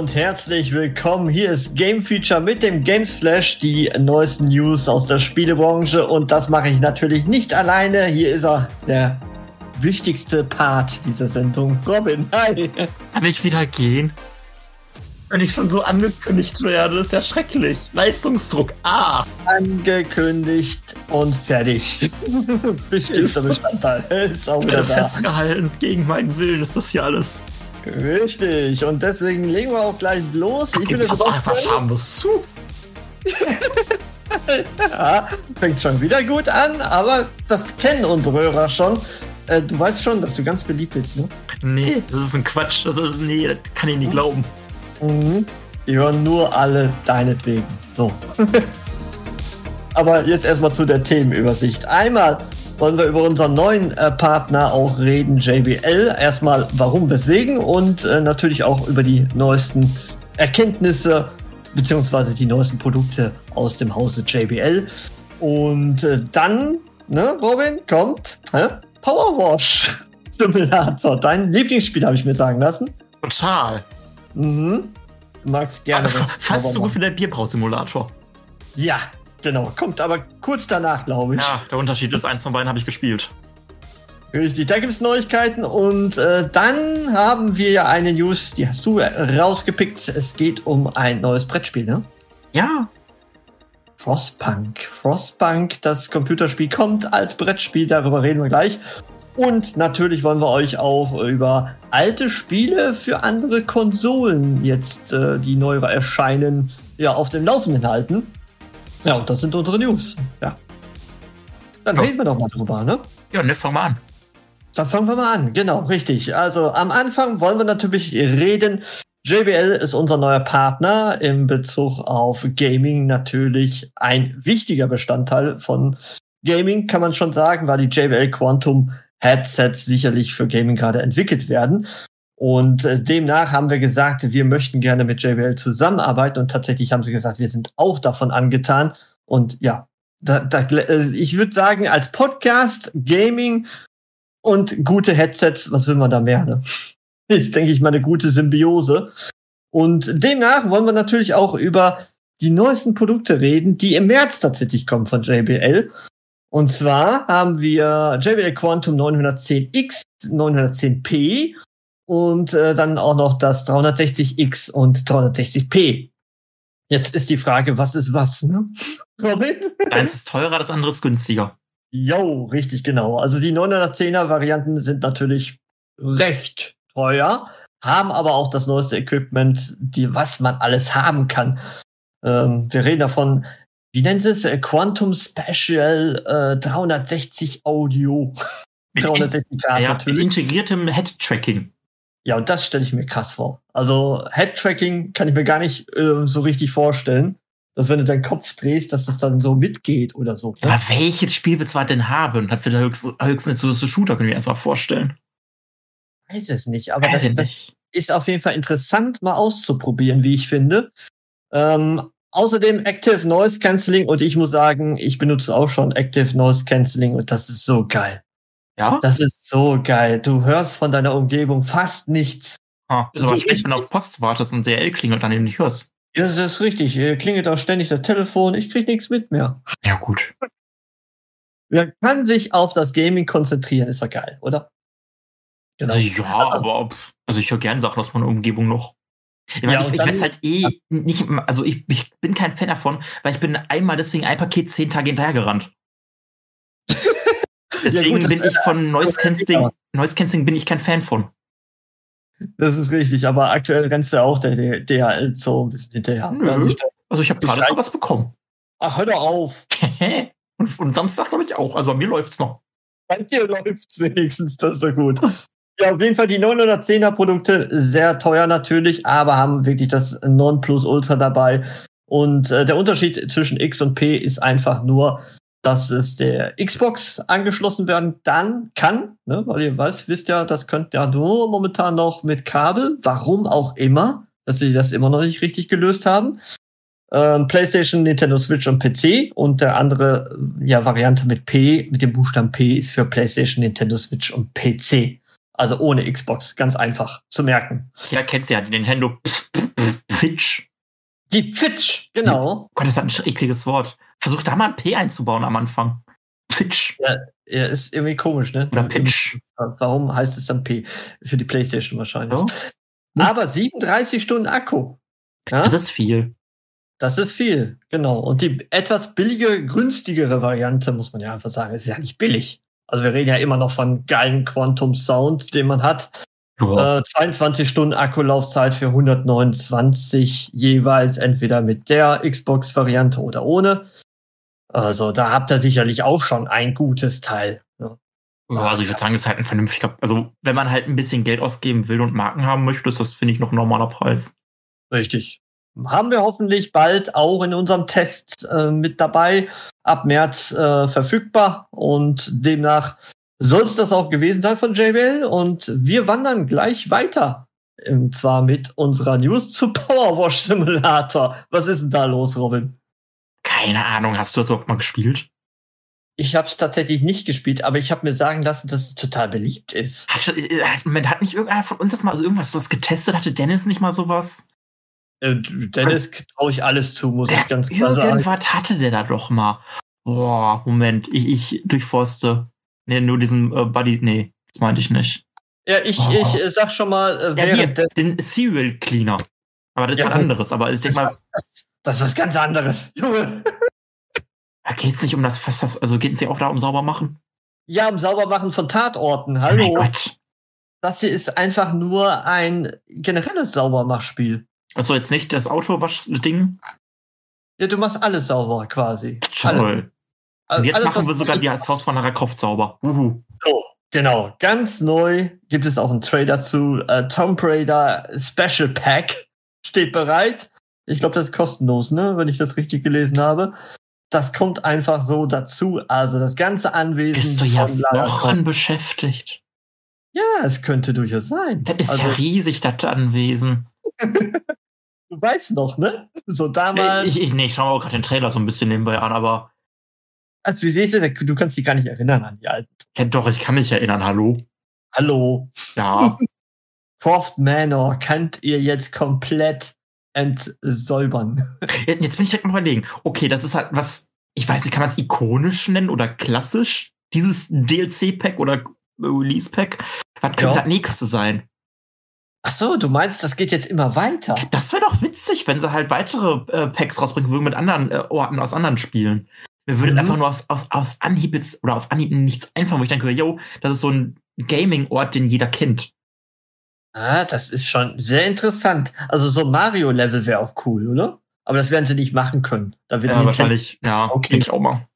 Und herzlich willkommen. Hier ist Game Feature mit dem Games Flash, die neuesten News aus der Spielebranche. Und das mache ich natürlich nicht alleine. Hier ist er, der wichtigste Part dieser Sendung. Robin, hi. Kann ich wieder gehen? Wenn ich schon so angekündigt werde, ist ja schrecklich. Leistungsdruck Ah. Angekündigt und fertig. Wichtigster Bestandteil. Ist auch Ich wieder werde da. festgehalten. Gegen meinen Willen ist das hier alles. Richtig. Und deswegen legen wir auch gleich los. Ich Gibt's das das einfach schamlos zu. Ja, fängt schon wieder gut an, aber das kennen unsere Hörer schon. Äh, du weißt schon, dass du ganz beliebt bist, ne? Nee, das ist ein Quatsch. Das ist, nee, das kann ich nicht glauben. Mhm. Die hören nur alle deinetwegen. So. aber jetzt erstmal zu der Themenübersicht. Einmal wollen wir über unseren neuen äh, Partner auch reden, JBL. Erstmal warum, weswegen und äh, natürlich auch über die neuesten Erkenntnisse beziehungsweise die neuesten Produkte aus dem Hause JBL. Und äh, dann, ne, Robin, kommt hä? Powerwash Simulator. Dein Lieblingsspiel, habe ich mir sagen lassen. Total. Mhm. Du magst gerne was. Fast so gut wie der Bierbrausimulator. Ja, genau. Kommt aber kurz danach, glaube ich. Ja, der Unterschied ist, eins von beiden habe ich gespielt. Richtig, da gibt es Neuigkeiten und äh, dann haben wir ja eine News, die hast du rausgepickt. Es geht um ein neues Brettspiel, ne? Ja. Frostpunk. Frostpunk, das Computerspiel kommt als Brettspiel, darüber reden wir gleich. Und natürlich wollen wir euch auch über alte Spiele für andere Konsolen jetzt, äh, die neu erscheinen, ja, auf dem Laufenden halten. Ja, und das sind unsere News. Ja. Dann Ja. reden wir doch mal drüber, ne? Ja, ne, fang mal an. Dann fangen wir mal an. Genau, richtig. Also am Anfang wollen wir natürlich reden. JBL ist unser neuer Partner im Bezug auf Gaming natürlich ein wichtiger Bestandteil von Gaming, kann man schon sagen, weil die JBL Quantum Headsets sicherlich für Gaming gerade entwickelt werden. Und äh, demnach haben wir gesagt, wir möchten gerne mit JBL zusammenarbeiten und tatsächlich haben sie gesagt, wir sind auch davon angetan. Und ja, da, da, äh, ich würde sagen, als Podcast, Gaming und gute Headsets, was will man da mehr, ne? Ist, denke ich mal, eine gute Symbiose. Und demnach wollen wir natürlich auch über die neuesten Produkte reden, die im März tatsächlich kommen von JBL. Und zwar haben wir JBL Quantum 910X, 910P und äh, dann auch noch das 360X und 360P. Jetzt ist die Frage, was ist was, ne? Robin? Eins ist teurer, das andere ist günstiger. Jo, richtig genau. Also die 910er Varianten sind natürlich recht teuer, haben aber auch das neueste Equipment, die, was man alles haben kann. Ähm, wir reden davon, wie nennt es? Äh, Quantum Special äh, 360 Audio. Mit 360 Grad Ja, mit natürlich. integriertem Head-Tracking. Ja, und das stelle ich mir krass vor. Also Head-Tracking kann ich mir gar nicht äh, so richtig vorstellen, dass wenn du deinen Kopf drehst, dass das dann so mitgeht oder so. ne? Aber welches Spiel wird es denn haben? Hat wieder höchstens, höchstens so, so Shooter, können wir erstmal vorstellen. weiß es nicht, aber das, ich das nicht. ist auf jeden Fall interessant, mal auszuprobieren, wie ich finde. Ähm, außerdem Active Noise Cancelling und ich muss sagen, ich benutze auch schon Active Noise Cancelling und das ist so geil. Ja? Das ist so geil. Du hörst von deiner Umgebung fast nichts. Ah, ist Das aber ist schlecht, wenn du auf Post wartest und DL klingelt, dann eben nicht hörst. Ja, Das ist richtig. Klingelt auch ständig das Telefon. Ich krieg nichts mit mehr. Ja, gut. Man kann sich auf das Gaming konzentrieren. Ist doch geil, oder? Genau. Also, ja, Also- aber also ich höre gern Sachen aus meiner Umgebung noch. Ich meine, Ja, ich, ich werde halt eh nicht, also ich, ich bin kein Fan davon, weil ich bin einmal deswegen ein Paket zehn Tage hinterhergerannt. Deswegen gut, das bin ich von Noise Cancelling, Noise Cancelling bin ich kein Fan von. Das ist richtig, aber aktuell rennst du ja auch der DHL so ein bisschen hinterher. Nö. Ja, Also ich habe Ich gerade so was bekommen. Ach, hör doch auf. und, und Samstag glaube ich auch. Also bei mir läuft's noch. Bei dir läuft's wenigstens, das ist so gut. Ja, auf jeden Fall die 910er Produkte, sehr teuer natürlich, aber haben wirklich das Nonplusultra dabei. Und äh, der Unterschied zwischen X und P ist einfach nur, dass es der Xbox angeschlossen werden dann kann, ne? weil ihr weiß, wisst ja, das könnt ja nur momentan noch mit Kabel, warum auch immer, dass sie das immer noch nicht richtig gelöst haben. Ähm, PlayStation, Nintendo Switch und PC und der andere ja, Variante mit P, mit dem Buchstaben P ist für PlayStation, Nintendo Switch und PC. Also ohne Xbox, ganz einfach zu merken. Ja, kennst du ja, die Nintendo Fitch. Die Fitch, genau. Gott, das ist ein ekliges Wort. Versuch da mal ein P einzubauen am Anfang. Fitch. Ja, ja ist irgendwie komisch, ne? Oder Pitch. Warum heißt es dann P? Für die Playstation wahrscheinlich. Ja. Aber 37 Stunden Akku. Ja? Das ist viel. Das ist viel, genau. Und die etwas billige, günstigere Variante, muss man ja einfach sagen, ist ja nicht billig. Also wir reden ja immer noch von geilen Quantum Sound, den man hat. Äh, 22 Stunden Akkulaufzeit für 129 jeweils, entweder mit der Xbox-Variante oder ohne. Also da habt ihr sicherlich auch schon ein gutes Teil. ne? Ja. Also ich würde sagen, ist halt ein vernünftiger. Also, wenn man halt ein bisschen Geld ausgeben will und Marken haben möchte, ist das, finde ich, noch ein normaler Preis. Richtig. Haben wir hoffentlich bald auch in unserem Test äh, mit dabei, ab März äh, verfügbar. Und demnach soll es das auch gewesen sein von JBL. Und wir wandern gleich weiter. Und zwar mit unserer News zu Powerwash Simulator. Was ist denn da los, Robin? Keine Ahnung, hast du das überhaupt mal gespielt? Ich habe es tatsächlich nicht gespielt, aber ich habe mir sagen lassen, dass es total beliebt ist. Hat, hat, Moment, hat nicht irgendeiner von uns das mal also irgendwas sowas getestet? Hatte Dennis nicht mal sowas? Äh, Dennis traue ich alles zu, muss ich ganz klar sagen. Irgendwas hatte der da doch mal. Boah, Moment, ich, ich durchforste. Nee, nur diesen äh, Buddy, nee, das meinte ich nicht. Ja, ich, Oh. ich äh, sag schon mal, äh, Ja, hier, den Serial Cleaner. Aber das ist Ja, was anderes. Aber ich das, denke mal, ist was, das ist was ganz anderes. Junge. da geht's nicht um das, was das, also geht's ja auch da um sauber machen? Ja, um Saubermachen von Tatorten. Oh Hallo. mein Gott. Das hier ist einfach nur ein generelles Saubermachspiel. Also jetzt nicht das Autowasch-Ding? Ja, du machst alles sauber quasi. Alles. Toll. Und jetzt alles, machen wir sogar die das Haus von Lara Croft sauber. Uhu. So, genau. Ganz neu gibt es auch einen Trailer zu äh, Tomb Raider Special Pack. Steht bereit. Ich glaube, das ist kostenlos, ne? Wenn ich das richtig gelesen habe. Das kommt einfach so dazu. Also das ganze Anwesen Bist du ja Wochen beschäftigt. Ja, es könnte durchaus sein. Das ist also, ja riesig, das Anwesen. du weißt noch, ne? So damals. Ich, ich, nee, ich schaue mir auch gerade den Trailer so ein bisschen nebenbei an, aber also du siehst du kannst dich gar nicht erinnern an die alten. ja, doch, ich kann mich erinnern, hallo. Hallo. Ja, Croft Manor könnt ihr jetzt komplett entsäubern. jetzt bin ich direkt mal überlegen. Okay, das ist halt was, ich weiß nicht, kann man es ikonisch nennen oder klassisch? Dieses DLC-Pack oder Release-Pack? Was könnte Ja. das nächste sein? Ach so, du meinst, das geht jetzt immer weiter? Das wäre doch witzig, wenn sie halt weitere äh, Packs rausbringen würden mit anderen äh, Orten aus anderen Spielen. Mir würde Mhm. einfach nur aus, aus, aus Anhieb jetzt, oder auf Anhieb nichts einfallen, wo ich denke, yo, das ist so ein Gaming-Ort, den jeder kennt. Ah, das ist schon sehr interessant. Also so Mario-Level wäre auch cool, oder? Aber das werden sie nicht machen können. Da wird Ja, wahrscheinlich, ja, Okay. denke ich auch mal.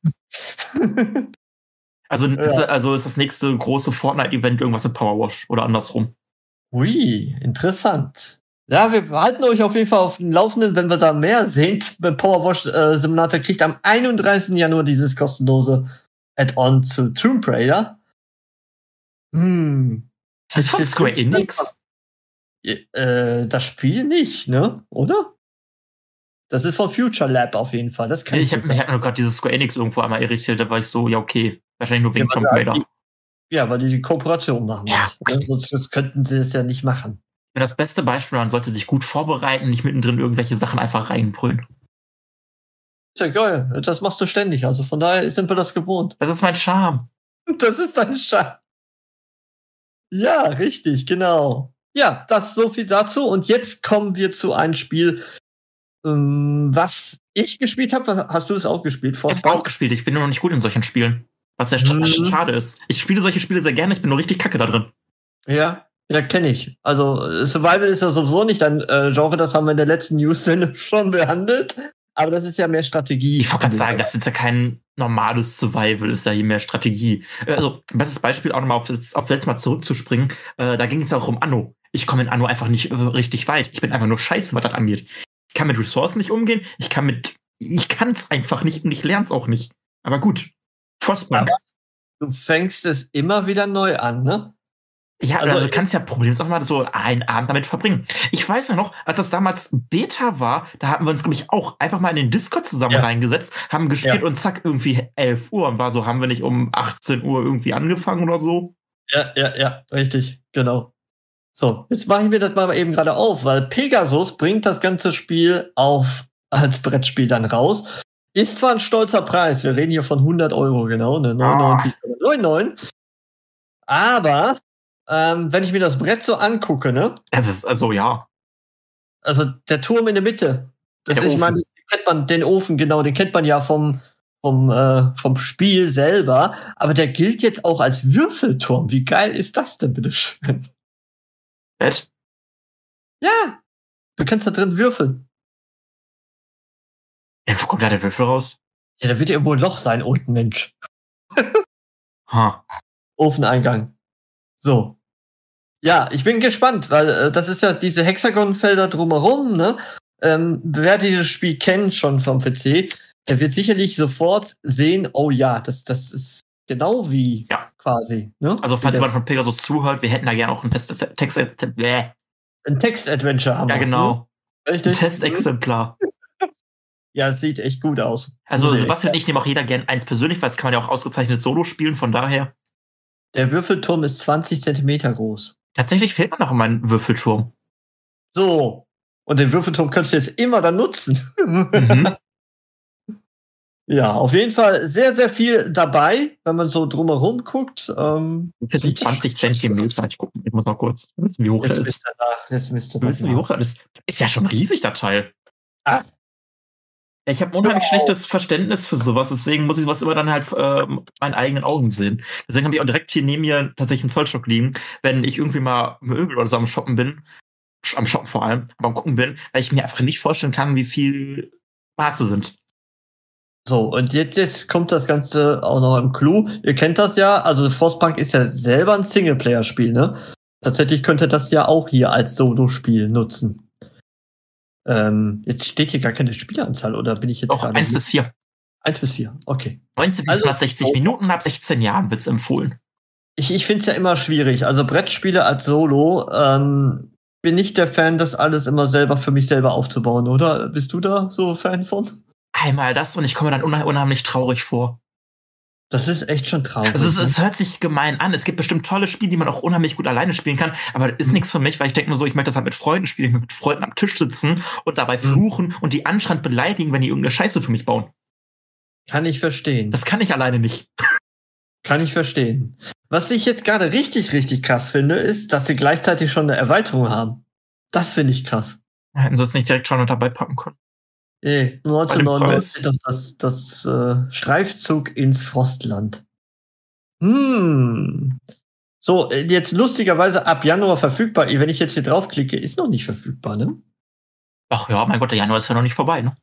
Also, Ja. ist, also ist das nächste große Fortnite-Event irgendwas mit Powerwash oder andersrum. Ui, interessant. Ja, wir halten euch auf jeden Fall auf dem Laufenden, wenn wir da mehr sehen. Bei Powerwash äh, Simulator kriegt am 31. Januar dieses kostenlose Add-on zu Tomb Raider. Hm. Ist das Das von ist Square Enix? Äh, das Spiel nicht, ne? Oder? Das ist von Future Lab auf jeden Fall. Das kann Ich habe hab nur gerade dieses Square Enix irgendwo einmal irritiert, da war ich so, ja, okay. Wahrscheinlich nur wegen Ja, Tomb was Raider. Ja, weil die die Kooperation machen. Ja, okay. ne? Sonst könnten sie es ja nicht machen. Das beste Beispiel, man sollte sich gut vorbereiten, nicht mittendrin irgendwelche Sachen einfach reinbrüllen. Ist ja geil. Das machst du ständig. Also von daher sind wir das gewohnt. Das ist mein Charme. Das ist dein Schein. Ja, richtig, genau. Ja, das ist so viel dazu. Und jetzt kommen wir zu einem Spiel, ähm, was ich gespielt habe. Hast du es auch gespielt? Ich habe auch gespielt, ich bin nur noch nicht gut in solchen Spielen. Was sehr Mhm. schade ist. Ich spiele solche Spiele sehr gerne, ich bin nur richtig kacke da drin. Ja, ja, kenne ich. Also Survival ist ja sowieso nicht ein äh, Genre, das haben wir in der letzten News-Sendung schon behandelt. Aber das ist ja mehr Strategie. Ich wollte gerade sagen, das ist ja kein normales Survival, ist ja hier mehr Strategie. Äh, Also, bestes Beispiel auch nochmal auf, auf letztes Mal zurückzuspringen. Äh, da ging es auch um Anno. Ich komme in Anno einfach nicht äh, richtig weit. Ich bin einfach nur scheiße, was das angeht. Ich kann mit Ressourcen nicht umgehen. Ich kann mit, ich kann es einfach nicht und ich lerne es auch nicht. Aber gut. Frostpunk. Du fängst es immer wieder neu an, ne? Ja, Also, also, du kannst ja problemlos auch mal so einen Abend damit verbringen. Ich weiß ja noch, als das damals Beta war, da hatten wir uns, glaube ich, auch einfach mal in den Discord zusammen Ja. reingesetzt, haben gespielt Ja. und zack, irgendwie 11 Uhr und war so, haben wir nicht um 18 Uhr irgendwie angefangen oder so? Ja, ja, ja, richtig, genau. So, jetzt mache ich mir das mal eben gerade auf, weil Pegasus bringt das ganze Spiel auf als Brettspiel dann raus. Ist zwar ein stolzer Preis, wir reden hier von 100 Euro, genau, ne, 99,99. Aber ähm, wenn ich mir das Brett so angucke, ne, Es ist, also ja. also der Turm in der Mitte, das Der ist, ich meine, den kennt man, den Ofen, genau, den kennt man ja vom, vom, äh, vom Spiel selber, aber der gilt jetzt auch als Würfelturm. Wie geil ist das denn, bitteschön? Bett? Ja, du kannst da drin würfeln. Ja, wo kommt da der Würfel raus? Ja, da wird irgendwo ein Loch sein, unten, Mensch. Ha. Ofeneingang. So. Ja, ich bin gespannt, weil äh, das ist ja diese Hexagonfelder drumherum, ne? Ähm, wer dieses Spiel kennt schon vom PC, der wird sicherlich sofort sehen, oh ja, das, das ist genau wie Ja. quasi. Ne? Also, falls jemand von Pegasus zuhört, wir hätten da gerne auch ein Test, Text, bläh. ein Text-Adventure haben Ja, wir, genau. Ne? Ein Richtig. Testexemplar. Ja, es sieht echt gut aus. Also, Sebastian und ich nehmen auch jeder gern eins persönlich, weil das kann man ja auch ausgezeichnet solo spielen, von daher. Der Würfelturm ist 20 Zentimeter groß. Tatsächlich fehlt mir noch immer ein Würfelturm. So. Und den Würfelturm könntest du jetzt immer dann nutzen. Mhm. Ja, auf jeden Fall sehr, sehr viel dabei, wenn man so drumherum guckt. Ähm, Das sind 20 Zentimeter. Ich guck, ich muss mal kurz wissen, wie hoch jetzt bist ist. nach. Jetzt bist du Wissen, wie nach. hoch das ist? Ist ja schon riesig, der Teil. Ah. Ich habe unheimlich schlechtes Verständnis für sowas, deswegen muss ich sowas immer dann halt äh, meinen eigenen Augen sehen. Deswegen habe ich auch direkt hier neben mir tatsächlich einen Zollstock liegen, wenn ich irgendwie mal Möbel oder so am Shoppen bin, am Shoppen vor allem, aber am Gucken bin, weil ich mir einfach nicht vorstellen kann, wie viel Maße sind. So, und jetzt, jetzt kommt das Ganze auch noch im Clou. Ihr kennt das ja, also Frostpunk ist ja selber ein Singleplayer-Spiel, ne? Tatsächlich könnte das ja auch hier als Solo-Spiel nutzen. Ähm, jetzt steht hier gar keine Spielanzahl, oder bin ich jetzt Auch gerade- 1 bis 4. Eins bis vier, okay. 19 bis Also- 160 Minuten, ab 16 Jahren wird's empfohlen. Ich, ich finde es ja immer schwierig. Also Brettspiele als Solo, ähm, bin nicht der Fan, das alles immer selber für mich selber aufzubauen, oder? Bist du da so Fan von? Einmal das und ich komme dann unheimlich traurig vor. Das ist echt schon traurig. Also es, ne? es hört sich gemein an. Es gibt bestimmt tolle Spiele, die man auch unheimlich gut alleine spielen kann, aber das ist nichts für mich, weil ich denke mir so, ich möchte das halt mit Freunden spielen, ich möchte mit Freunden am Tisch sitzen und dabei fluchen und die anscheinend beleidigen, wenn die irgendeine Scheiße für mich bauen. Kann ich verstehen. Das kann ich alleine nicht. Kann ich verstehen. Was ich jetzt gerade richtig, richtig krass finde, ist, dass sie gleichzeitig schon eine Erweiterung haben. Das finde ich krass. Hätten sie es nicht direkt schon mit dabei packen können. Eh, Preis. 1999 das, das, das äh, Streifzug ins Frostland. Hm. So, äh, jetzt lustigerweise ab Januar verfügbar. Wenn ich jetzt hier draufklicke, ist noch nicht verfügbar, ne? Ach ja, mein Gott, der Januar ist ja noch nicht vorbei, ne?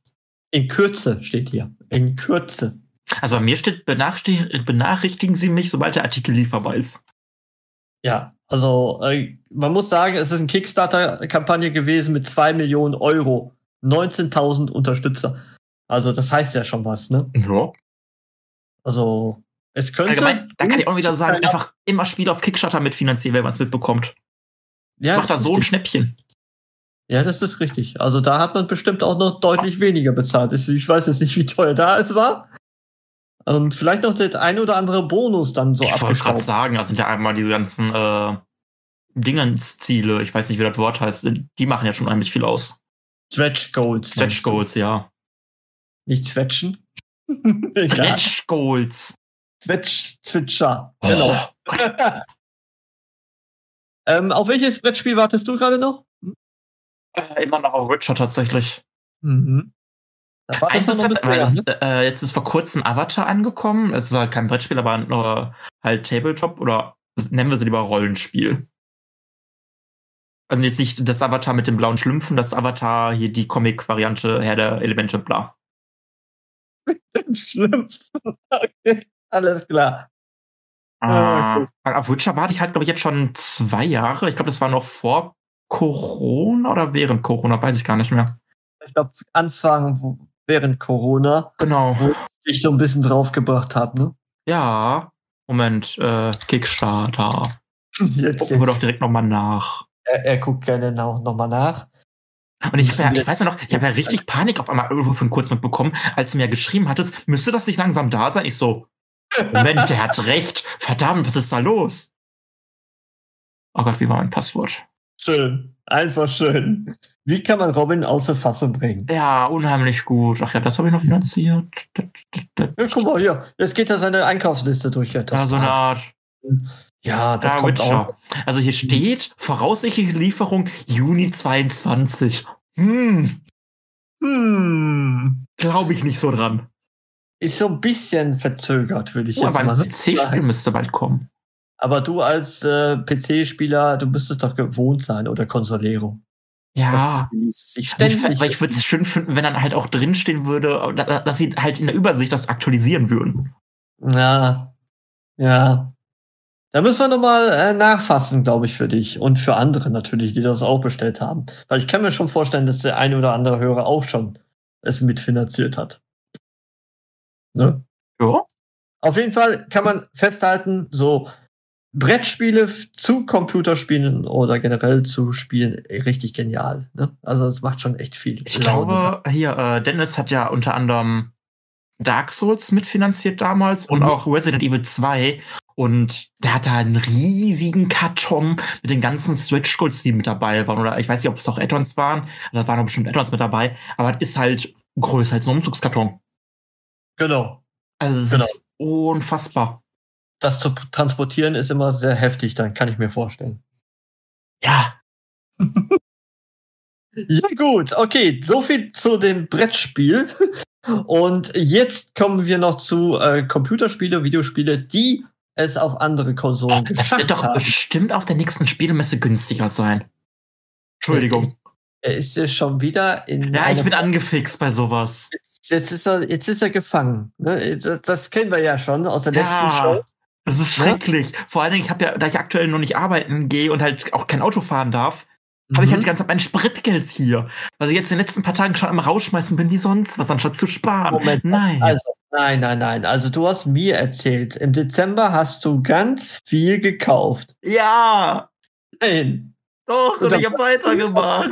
In Kürze steht hier. In Kürze. Also bei mir steht, benachrichtigen, benachrichtigen Sie mich, sobald der Artikel lieferbar ist. Ja, also äh, man muss sagen, es ist eine Kickstarter-Kampagne gewesen mit zwei Millionen Euro. 19.000 Unterstützer. Also das heißt ja schon was, ne? Ja. Also es könnte. Allgemein, da kann ich auch wieder sagen, einfach immer Spiele auf Kickstarter mitfinanzieren, wenn man es mitbekommt. ja, Macht da das so ist ein richtig. Schnäppchen. ja, das ist richtig. Also da hat man bestimmt auch noch deutlich weniger bezahlt. Ich weiß jetzt nicht, wie teuer da es war. Und vielleicht noch der ein oder andere Bonus dann so ich wollte gerade sagen, das sind ja einmal diese ganzen äh, Dingensziele, ich weiß nicht, wie das Wort heißt, die machen ja schon unheimlich viel aus. Stretch Goals. Stretch? Goals, ja. Nicht Swetchen. Egal. Stretch Goals. Switcher. Genau. Oh, Gott. Ähm, auf welches Brettspiel wartest du gerade noch? Äh, immer noch auf Witcher tatsächlich. Mhm. Da Eins wartest du ist noch halt, ein weil bisschen, das, äh, jetzt ist vor kurzem Avatar angekommen. Es ist halt kein Brettspiel, aber nur halt Tabletop oder nennen wir sie lieber Rollenspiel. Also jetzt nicht das Avatar mit den blauen Schlümpfen, das Avatar hier die Comic-Variante Herr der Elemente, bla. Schlüpfen. Okay, alles klar. Ah, Äh, auf Witcher warte ich halt, glaube ich, jetzt schon zwei Jahre. Ich glaube, das war noch vor Corona oder während Corona, weiß ich gar nicht mehr. Ich glaube, Anfang während Corona, Genau. wo ich so ein bisschen draufgebracht habe, ne? Ja. Moment, äh, Kickstarter. Jetzt, Gucken wir doch direkt nochmal nach. Er, er guckt gerne noch, noch mal nach. Und ich, hab ja, ich weiß ja noch, ich habe ja richtig Panik auf einmal irgendwo von kurz mitbekommen, als du mir geschrieben hattest, müsste das nicht langsam da sein? Ich so, Moment, der hat recht. Verdammt, was ist da los? Oh Gott, wie war mein Passwort? Schön. Einfach schön. Wie kann man Robin außer Fassung bringen? Ja, unheimlich gut. Ach ja, das habe ich noch finanziert. Ja, guck mal hier. Jetzt geht er seine Einkaufsliste durch. Ja, Ja, das so eine Art. Ja das Ja, kommt Witcher. auch. Also hier steht voraussichtliche Lieferung Juni 22. Hm, Hm. glaube ich nicht so dran. Ist so ein bisschen verzögert, würde ich Oh, jetzt aber mal ein so PC-Spiel sagen. müsste bald kommen. Aber du als äh, PC-Spieler, du müsstest doch gewohnt sein oder Consolero. Ja. Ich, ständig. weil ich würde es schön finden, wenn dann halt auch drinstehen würde, da- dass sie halt in der Übersicht das aktualisieren würden. Ja. Ja. Da müssen wir nochmal äh, nachfassen, glaube ich, für dich und für andere natürlich, die das auch bestellt haben. Weil ich kann mir schon vorstellen, dass der eine oder andere Hörer auch schon es mitfinanziert hat. Ne? Ja. Auf jeden Fall kann man festhalten, so Brettspiele zu Computerspielen oder generell zu Spielen äh, richtig genial. Ne? Also es macht schon echt viel. Ich Laune. glaube, hier, äh, Dennis hat ja unter anderem Dark Souls mitfinanziert damals und Mhm. auch Resident Evil 2. Und der hatte einen riesigen Karton mit den ganzen Switch Golds, die mit dabei waren. Oder ich weiß nicht, ob es auch Add-ons waren. Da waren auch bestimmt Add-ons mit dabei. Aber es ist halt größer als ein Umzugskarton. Genau. Also es Genau. ist unfassbar. Das zu transportieren ist immer sehr heftig, dann kann ich mir vorstellen. Ja, Ja, gut, okay, so viel zu dem Brettspiel. Und jetzt kommen wir noch zu äh, Computerspiele, Videospiele, die es auf andere Konsolen das geschafft wird doch haben. bestimmt auf der nächsten Spielmesse günstiger sein. Entschuldigung. Er ist ja schon wieder in. Ja, ich bin angefixt bei sowas. jetzt ist er, jetzt ist er gefangen. Ne? Das, das kennen wir ja schon aus der letzten Ja, Show. das ist Ja? schrecklich. Vor allen Dingen, ich habe ja, da ich aktuell noch nicht arbeiten gehe und halt auch kein Auto fahren darf, habe ich halt die Mhm. ganze Zeit mein Spritgeld hier. Weil ich jetzt in den letzten paar Tagen schon am rausschmeißen bin wie sonst was, anstatt zu sparen. Moment, Nein. Also, nein, nein, nein. Also du hast mir erzählt, im Dezember hast du ganz viel gekauft. ja, Nein. doch, und, Und ich habe weitergemacht.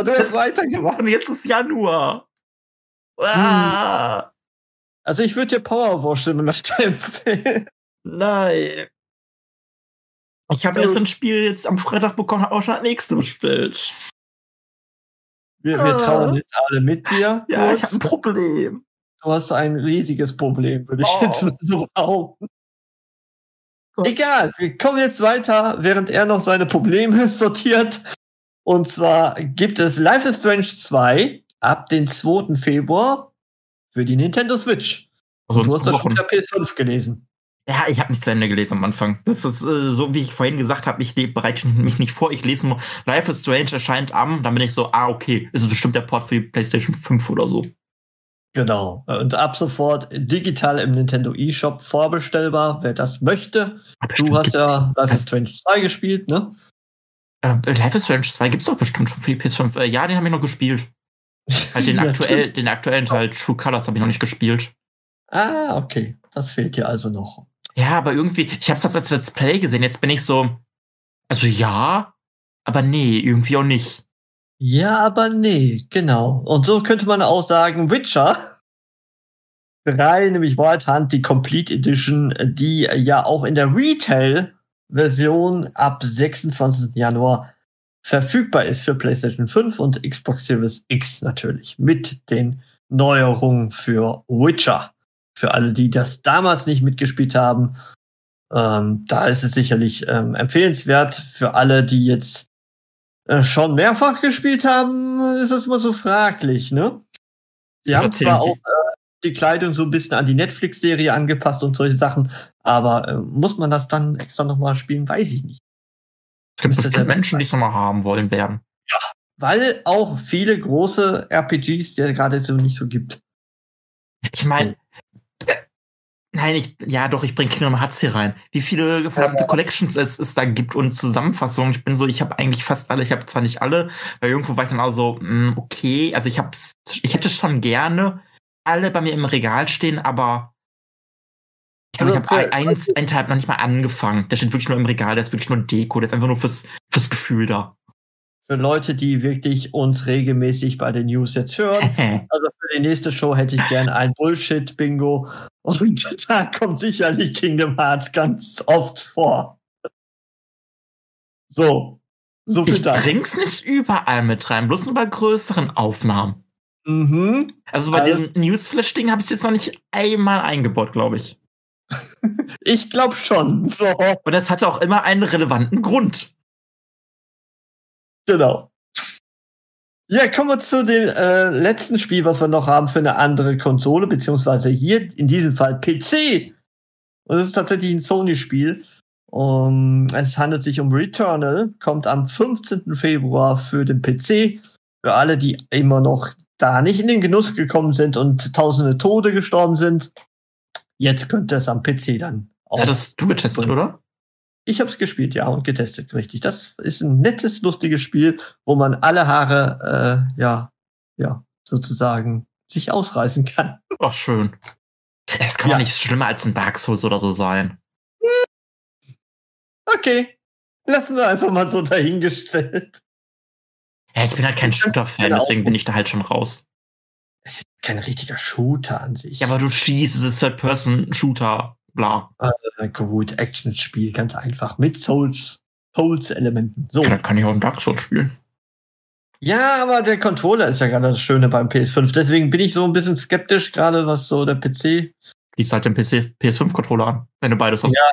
Du hast weitergemacht. Und jetzt ist Januar. Ah, Also ich würde dir Powerwash Simulator empfehlen. nein. Ich habe jetzt ein Spiel jetzt am Freitag bekommen, habe auch schon das nächste bestellt. Wir, wir Ah. trauen jetzt alle mit dir. Ja, ich kurz. habe ein Problem. Du hast ein riesiges Problem, würde ich Oh. jetzt mal so behaupten. Egal, wir kommen jetzt weiter, während er noch seine Probleme sortiert. Und zwar gibt es Life is Strange 2 ab den 2. Februar für die Nintendo Switch. Also du hast das schon wieder PS5 gelesen. Ja, ich habe nicht zu Ende gelesen am Anfang. Das ist äh, so, wie ich vorhin gesagt habe, ich bereite mich nicht vor. Ich lese nur, Life is Strange erscheint am, dann bin ich so, ah, okay, ist es bestimmt der Port für die PlayStation 5 oder so. Genau. Und ab sofort digital im Nintendo eShop vorbestellbar, wer das möchte. Aber Du bestimmt hast ja gibt's- Life is Strange 2 gespielt, ne? Äh, Life is Strange 2 gibt's doch bestimmt schon für die PS5. Äh, ja, den habe ich noch gespielt. Halt den, Ja, aktuell, den aktuellen Teil True Colors habe ich noch nicht gespielt. Ah, okay. Das fehlt dir also noch. Ja, aber irgendwie, ich habe das als Let's Play gesehen. Jetzt bin ich so, also ja, aber nee, irgendwie auch nicht. Ja, aber nee, genau. Und so könnte man auch sagen, Witcher 3, nämlich Wild Hunt, die Complete Edition, die ja auch in der Retail-Version ab 26. Januar verfügbar ist für PlayStation 5 und Xbox Series X natürlich. Mit den Neuerungen für Witcher. Für alle, die das damals nicht mitgespielt haben, ähm, da ist es sicherlich ähm, empfehlenswert. Für alle, die jetzt äh, schon mehrfach gespielt haben, ist das immer so fraglich, ne? Sie Ja, haben zwar auch äh, die Kleidung so ein bisschen an die Netflix-Serie angepasst und solche Sachen, aber äh, muss man das dann extra nochmal spielen, weiß ich nicht. Es gibt bestimmt Menschen, die es nochmal haben wollen werden. Weil auch viele große RPGs, die es gerade so nicht so gibt. Ich meine, nein, ich, ja doch, ich bringe Kingdom Hearts hier rein. Wie viele verdammte Collections es, es da gibt und Zusammenfassungen. Ich bin so, ich habe eigentlich fast alle, ich habe zwar nicht alle, weil irgendwo war ich dann auch so, mh, okay, also ich hab's, ich hätte schon gerne alle bei mir im Regal stehen, aber ich, Also ich habe einen, einen Teil noch nicht mal angefangen. Der steht wirklich nur im Regal, der ist wirklich nur Deko, der ist einfach nur fürs, fürs Gefühl da. Für Leute, die wirklich uns regelmäßig bei den News jetzt hören. Also für die nächste Show hätte ich gern ein Bullshit-Bingo. Und da kommt sicherlich Kingdom Hearts ganz oft vor. So. So viel Ich dazu. bring's nicht überall mit rein, bloß nur bei größeren Aufnahmen. Mhm. Also bei Alles- dem Newsflash-Ding habe ich jetzt noch nicht einmal eingebaut, glaube ich. Ich glaube schon. So, Und das hatte auch immer einen relevanten Grund. Genau. Ja, kommen wir zu dem äh, letzten Spiel, was wir noch haben für eine andere Konsole, beziehungsweise hier in diesem Fall PC. Und es ist tatsächlich ein Sony-Spiel. Um, es handelt sich um Returnal, kommt am 15. Februar für den PC. Für alle, die immer noch da nicht in den Genuss gekommen sind und tausende Tode gestorben sind. Jetzt könnt ihr es am PC dann Das hattest du getestet, oder? Ich habe es gespielt, ja, und getestet, richtig. Das ist ein nettes, lustiges Spiel, wo man alle Haare, äh, ja, ja, sozusagen sich ausreißen kann. Ach, schön. Es kann Ja. doch nicht schlimmer als ein Dark Souls oder so sein. Okay, lassen wir einfach mal so dahingestellt. Ja, ich bin halt kein Shooter-Fan, genau. deswegen bin ich da halt schon raus. Es ist kein richtiger Shooter an sich. Ja, aber du schießt, es ist Third-Person-Shooter, bla. äh, gut, Action-Spiel, ganz einfach, mit Souls, Souls-Elementen. So. Ja, dann kann ich auch ein Dark Souls spielen. Ja, aber der Controller ist ja gerade das Schöne beim PS5. Deswegen bin ich so ein bisschen skeptisch, gerade was so der PC Lies halt den PC, PS5-Controller an, wenn du beides hast. Ja.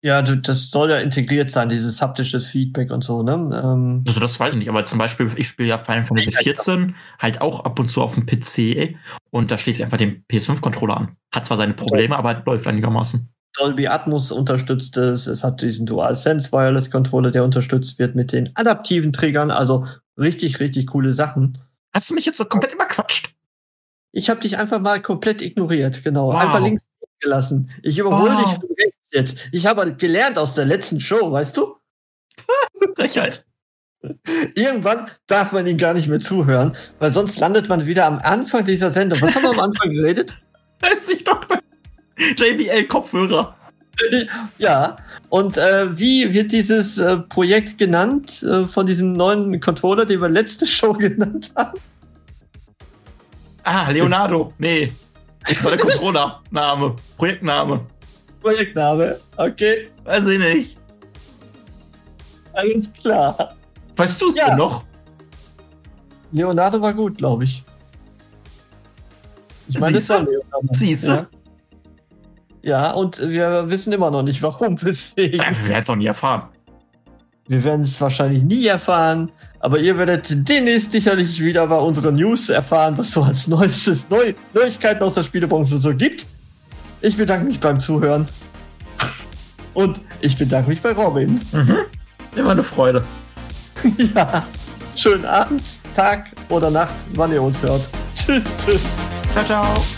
Ja, du, das soll ja integriert sein, dieses haptisches Feedback und so, ne? Ähm, Also das weiß ich nicht, aber zum Beispiel, ich spiele ja Final Fantasy klar. 14 halt auch ab und zu auf dem PC und da schließe ich einfach den PS5-Controller an. Hat zwar seine Probleme, aber läuft einigermaßen. Dolby Atmos unterstützt es. Es hat diesen DualSense Wireless Controller, der unterstützt wird mit den adaptiven Triggern. Also richtig, richtig coole Sachen. Hast du mich jetzt so komplett überquatscht? Ich habe dich einfach mal komplett ignoriert, genau. Wow. Einfach links gelassen. Ich überhole Wow. dich von rechts jetzt. Ich habe gelernt aus der letzten Show, weißt du? Frechheit. Irgendwann darf man ihn gar nicht mehr zuhören, weil sonst landet man wieder am Anfang dieser Sendung. Was haben wir am Anfang geredet? Weiß ich doch. JBL-Kopfhörer. Ja, und äh, wie wird dieses äh, Projekt genannt äh, von diesem neuen Controller, den wir letzte Show genannt haben? Ah, Leonardo. Nee. Ich war der Controller-Name. Projektname. Projektname. Okay, Weiß ich nicht. alles klar. Weißt du es Ja. denn noch? Leonardo war gut, glaube ich. Ich meine, das war Leonardo. Siehste? Ja. ja, und wir wissen immer noch nicht, warum, weswegen. Ja, wir werden es doch nie erfahren. Wir werden es wahrscheinlich nie erfahren, aber ihr werdet demnächst sicherlich wieder bei unseren News erfahren, was so als neuestes Neu Neuigkeiten aus der Spielebranche so gibt. Ich bedanke mich beim Zuhören. Und ich bedanke mich bei Robin. Mhm. Immer eine Freude. ja. Schönen Abend, Tag oder Nacht, wann ihr uns hört. Tschüss, tschüss. Ciao, ciao.